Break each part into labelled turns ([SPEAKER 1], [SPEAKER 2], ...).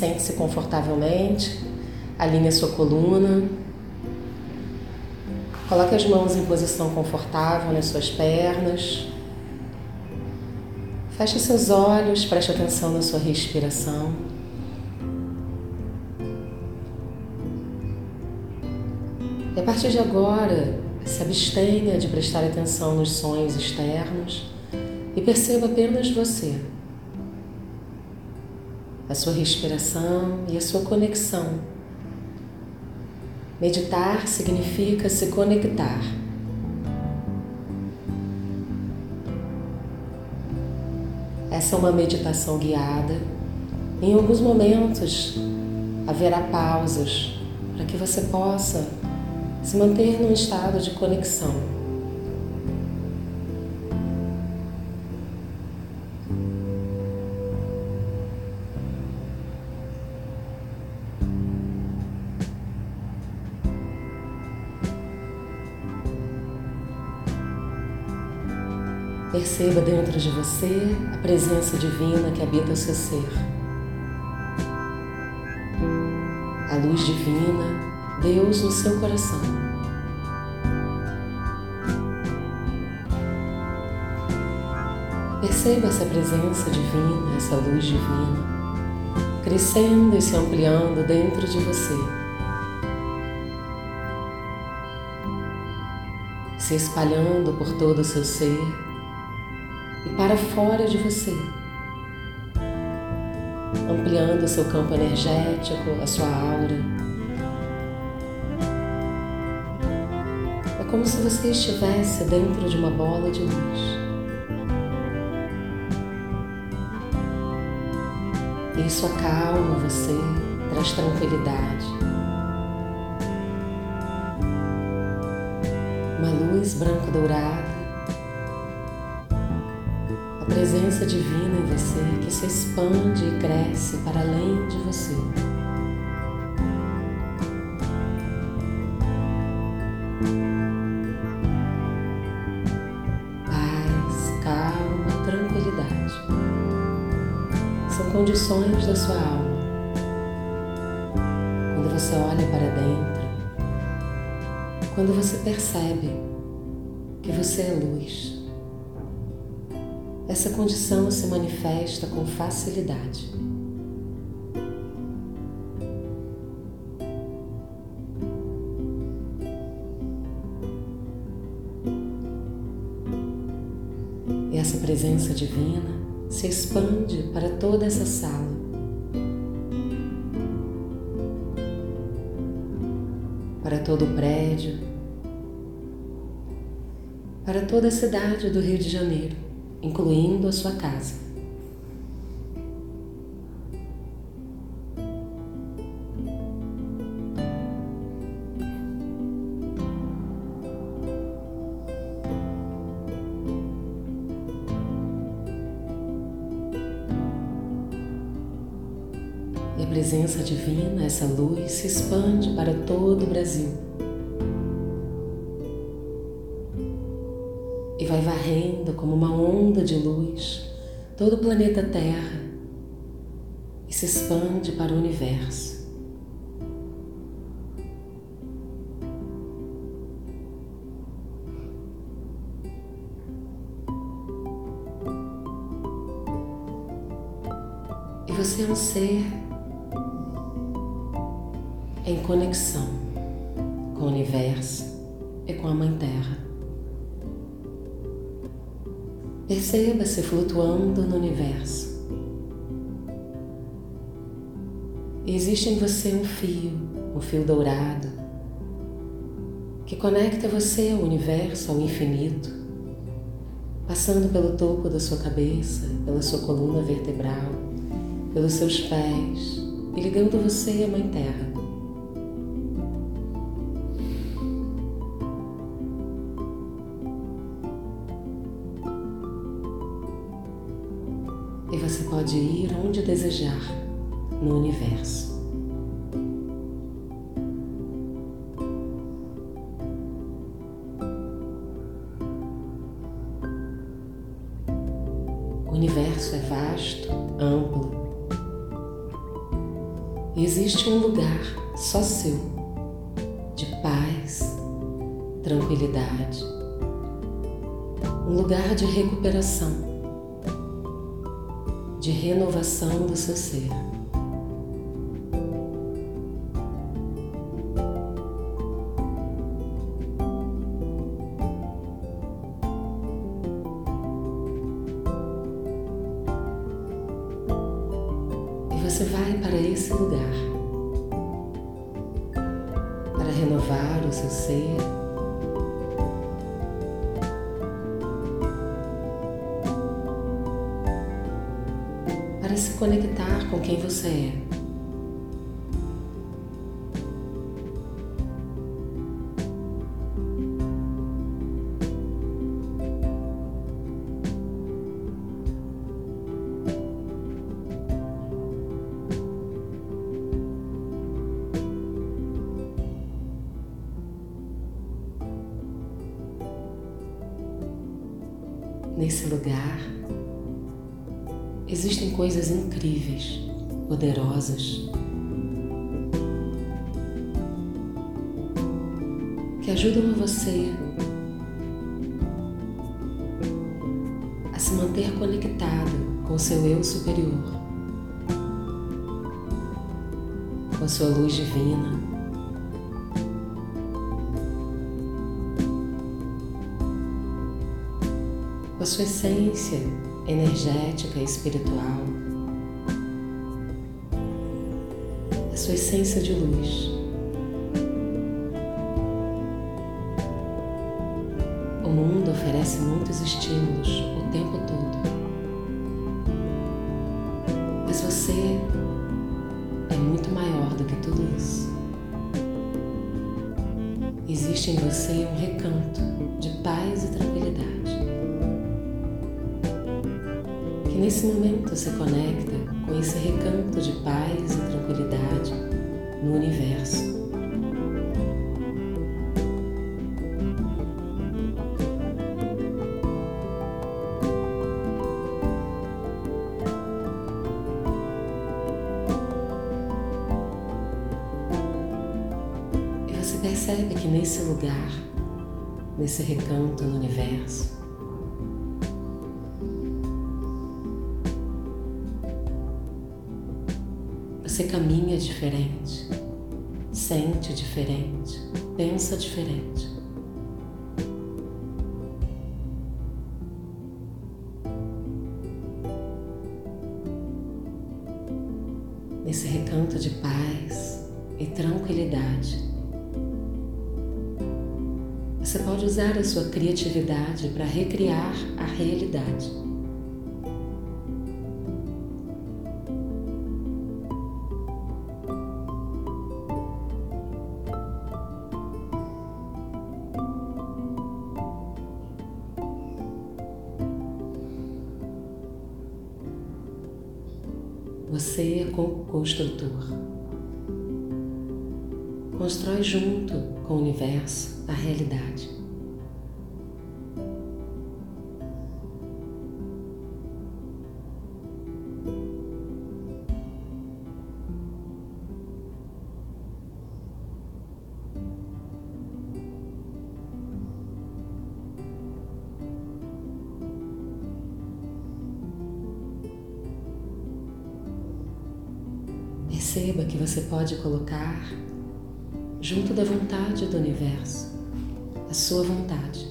[SPEAKER 1] Sente-se confortavelmente, alinhe sua coluna. Coloque as mãos em posição confortável nas suas pernas. Feche seus olhos, preste atenção na sua respiração. E a partir de agora, se abstenha de prestar atenção nos sonhos externos e perceba apenas você, a sua respiração e a sua conexão. Meditar significa se conectar. Essa é uma meditação guiada. Em alguns momentos haverá pausas para que você possa se manter num estado de conexão. Perceba dentro de você a presença divina que habita o seu ser. A luz divina Deus no seu coração. Perceba essa presença divina, essa luz divina, crescendo e se ampliando dentro de você, se espalhando por todo o seu ser e para fora de você, ampliando o seu campo energético, a sua aura como se você estivesse dentro de uma bola de luz. Isso acalma você, traz tranquilidade. Uma luz branco-dourada, presença divina em você que se expande e cresce para além de você. condições da sua alma. Quando você olha para dentro, quando você percebe que você é luz, essa condição se manifesta com facilidade. E essa presença divina se expande para toda essa sala. Para todo o prédio, para toda a cidade do Rio de Janeiro, incluindo a sua casa. E a presença divina, essa luz, se expande para todo o Brasil. Vai varrendo como uma onda de luz todo o planeta Terra e se expande para o universo. E você é um ser em conexão com o universo e com a Mãe Terra. Perceba-se flutuando no universo. Existe em você um fio, um fio dourado, que conecta você ao universo, ao infinito, passando pelo topo da sua cabeça, pela sua coluna vertebral, pelos seus pés e ligando você à Mãe Terra. Pode ir onde desejar no universo. Você vai para esse lugar para renovar o seu ser. Para se conectar com quem você é. Nesse lugar, existem coisas incríveis, poderosas, que ajudam você a se manter conectado com o seu eu superior, com a sua luz divina. Sua essência energética e espiritual, a sua essência de luz. O mundo oferece muitos estímulos o tempo todo, mas você é muito maior do que tudo isso. Existe em você um recanto de paz e tranquilidade nesse momento se conecta com esse recanto de paz e tranquilidade no universo. E você percebe que nesse lugar, nesse recanto no universo, Você caminha diferente, sente diferente, pensa diferente. Nesse recanto de paz e tranquilidade, você pode usar a sua criatividade para recriar a realidade. Você é co-construtor. Constrói junto com o universo a realidade. Você pode colocar junto da vontade do universo a sua vontade.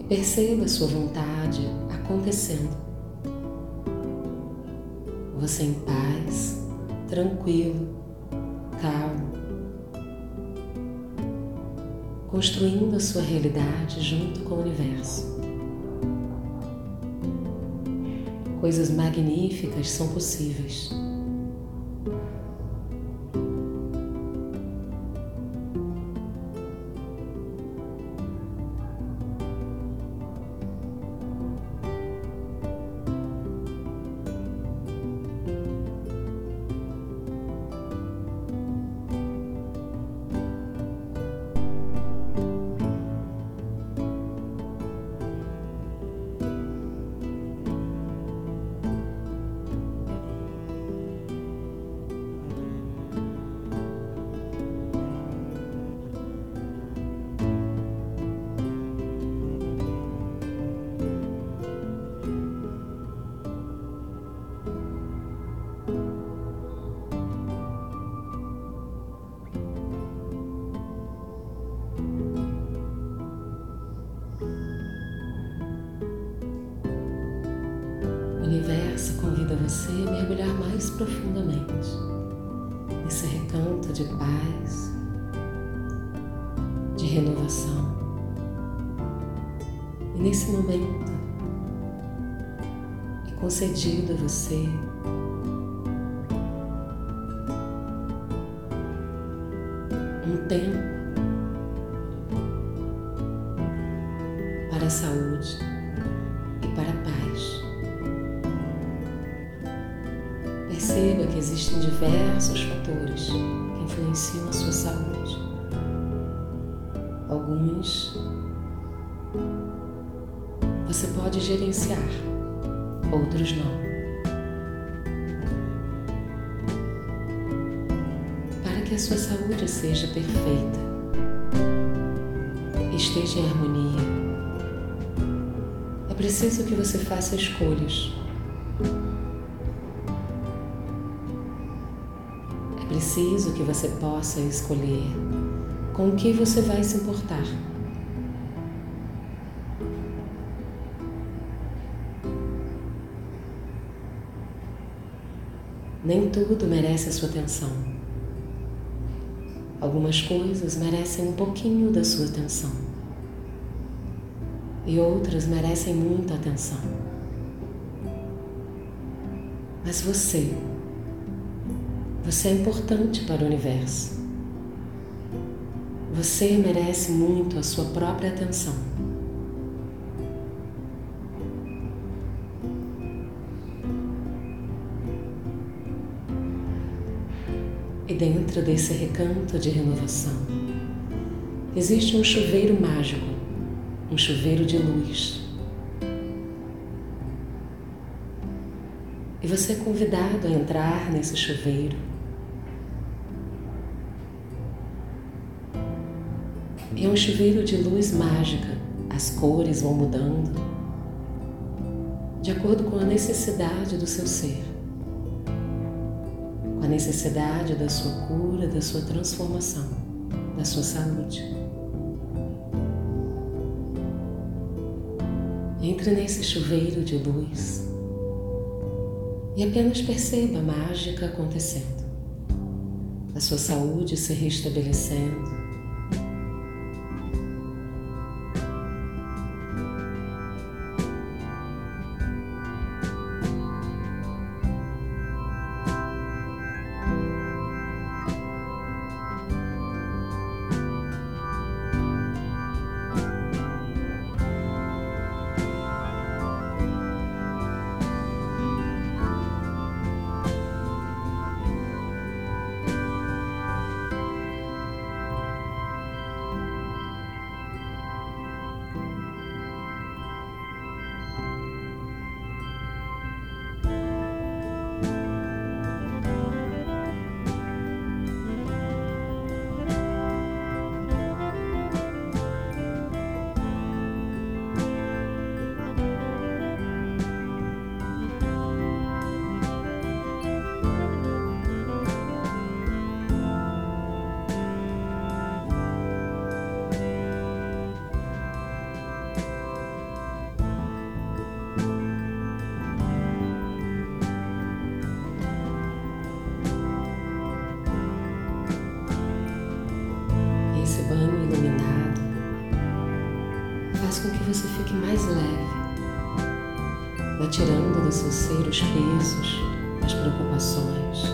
[SPEAKER 1] E perceba a sua vontade acontecendo. Você em paz, tranquilo, calmo, construindo a sua realidade junto com o universo. Coisas magníficas são possíveis. Profundamente nesse recanto de paz, de renovação. E nesse momento é concedido a você um tempo para a saúde existem diversos fatores que influenciam a sua saúde. Alguns você pode gerenciar, outros não. Para que a sua saúde seja perfeita, esteja em harmonia, é preciso que você faça escolhas. Preciso que você possa escolher com o que você vai se importar. Nem tudo merece a sua atenção. Algumas coisas merecem um pouquinho da sua atenção. E outras merecem muita atenção. Mas você, você é importante para o universo. Você merece muito a sua própria atenção. E dentro desse recanto de renovação, existe um chuveiro mágico, um chuveiro de luz. E você é convidado a entrar nesse chuveiro. É um chuveiro de luz mágica, as cores vão mudando. De acordo com a necessidade do seu ser. A necessidade da sua cura, da sua transformação, da sua saúde. Entre nesse chuveiro de luz. E apenas perceba a mágica acontecendo, a sua saúde se restabelecendo você fique mais leve, vai tirando do seu ser os pesos, as preocupações.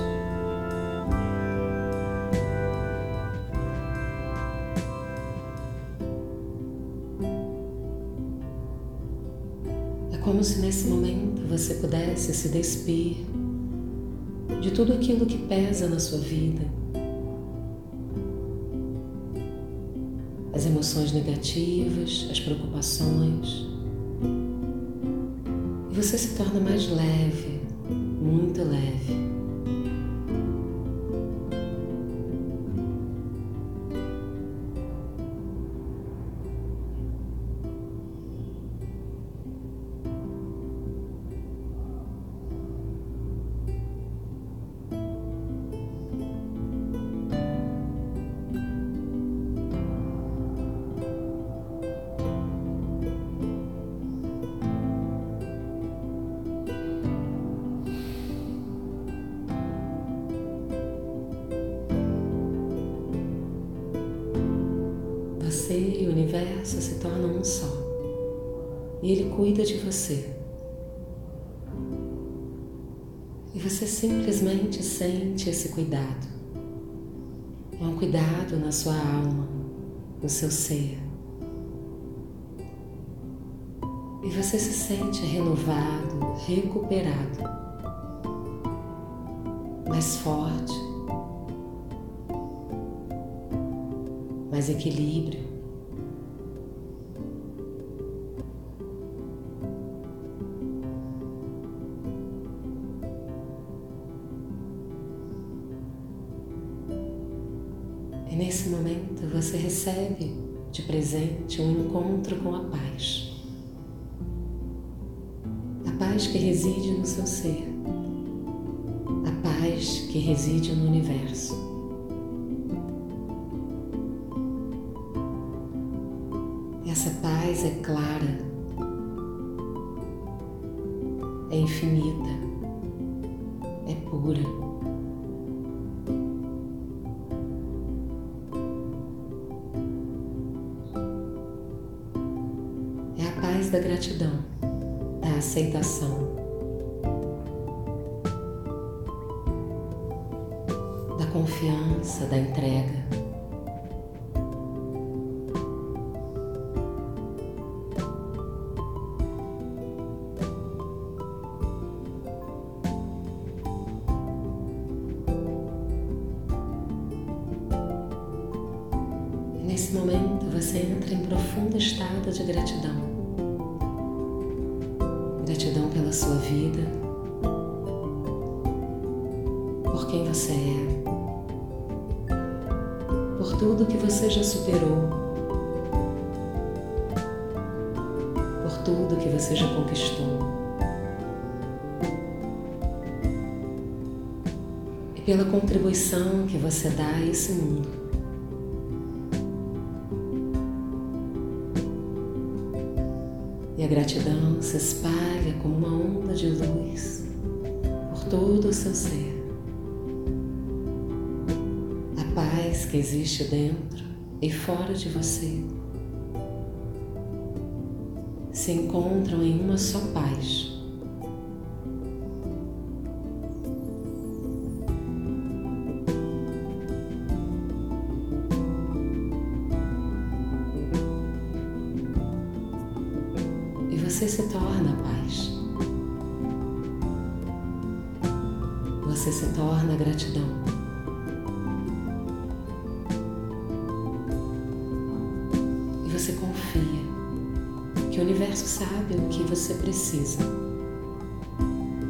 [SPEAKER 1] É como se nesse momento você pudesse se despir de tudo aquilo que pesa na sua vida as emoções negativas, as preocupações. E você se torna mais leve, muito leve. Você e o universo se tornam um só. E ele cuida de você. E você simplesmente sente esse cuidado. É um cuidado na sua alma, no seu ser. E você se sente renovado, recuperado, mais forte, mais equilíbrio. Nesse momento você recebe de presente um encontro com a paz. A paz que reside no seu ser. A paz que reside no universo. Essa paz é clara, é infinita, você entra em profundo estado de gratidão. Gratidão pela sua vida, por quem você é, por tudo que você já superou, por tudo que você já conquistou. E pela contribuição que você dá a esse mundo. E a gratidão se espalha como uma onda de luz por todo o seu ser. A paz que existe dentro e fora de você se encontram em uma só paz.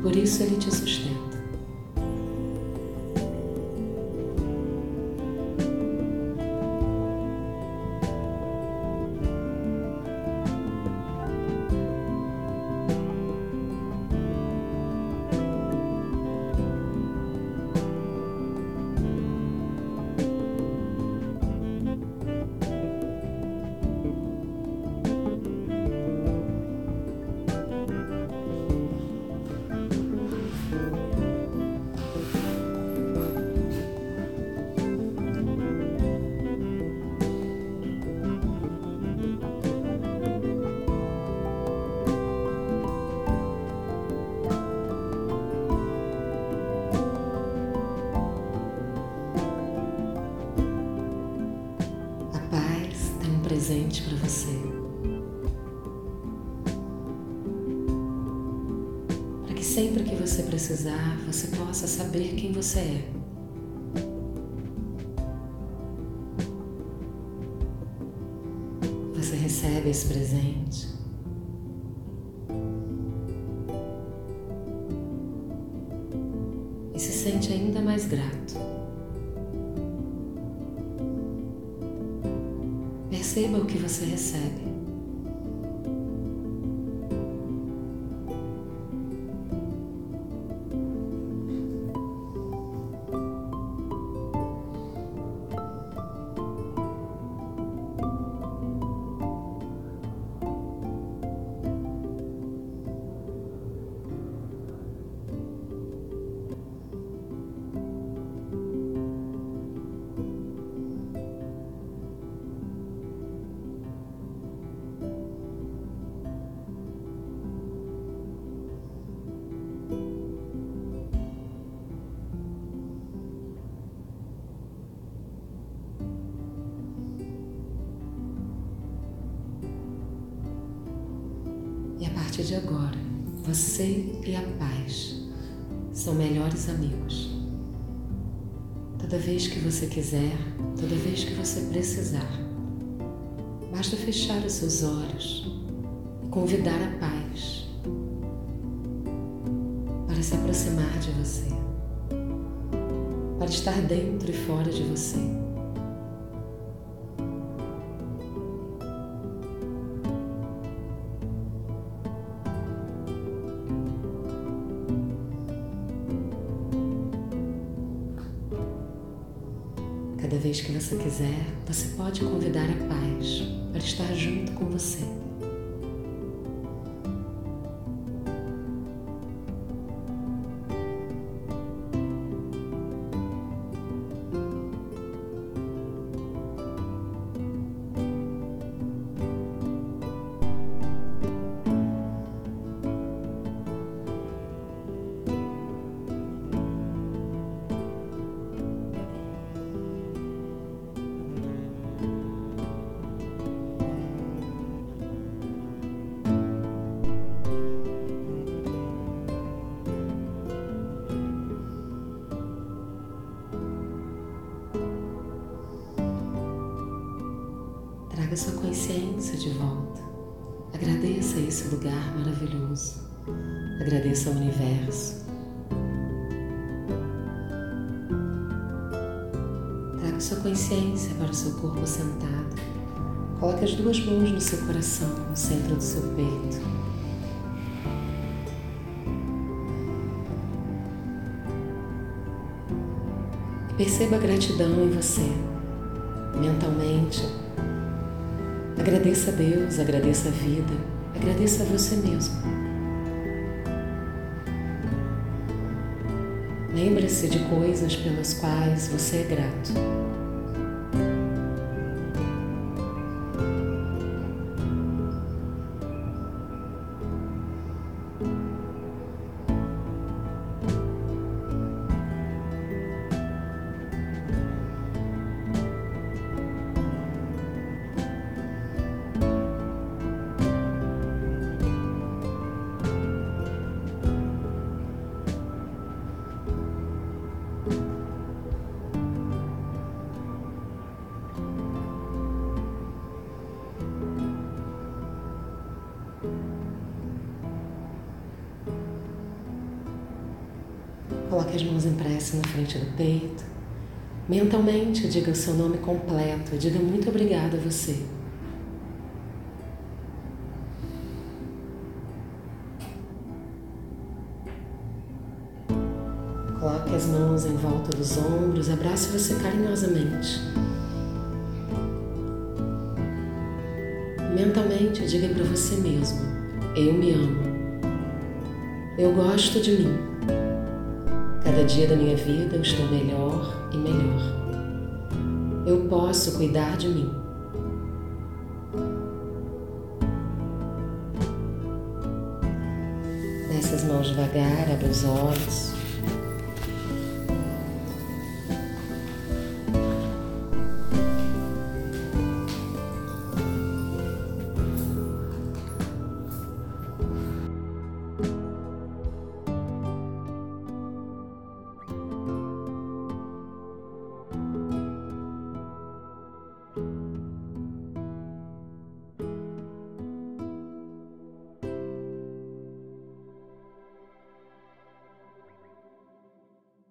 [SPEAKER 1] Por isso ele te sustenta. Presente para você. Para que sempre que você precisar, você possa saber quem você é. Você recebe esse presente. E se sente ainda mais grato. Você recebe. Partir de agora, você e a paz são melhores amigos. Toda vez que você quiser, toda vez que você precisar, basta fechar os seus olhos e convidar a paz para se aproximar de você, para estar dentro e fora de você. Você quiser, você pode convidar a paz para estar junto com você. Consciência de volta. Agradeça esse lugar maravilhoso. Agradeça ao universo. Traga sua consciência para o seu corpo sentado. Coloque as duas mãos no seu coração, no centro do seu peito. Perceba a gratidão em você, mentalmente Agradeça a Deus, agradeça a vida, agradeça a você mesmo. Lembre-se de coisas pelas quais você é grato. Coloque as mãos em prece na frente do peito. Mentalmente, diga o seu nome completo. Diga muito obrigada a você. Coloque as mãos em volta dos ombros, abrace você carinhosamente. Mentalmente, diga para você mesmo: Eu me amo. Eu gosto de mim. Cada dia da minha vida eu estou melhor e melhor. Eu posso cuidar de mim. Desce as mãos devagar, abre os olhos.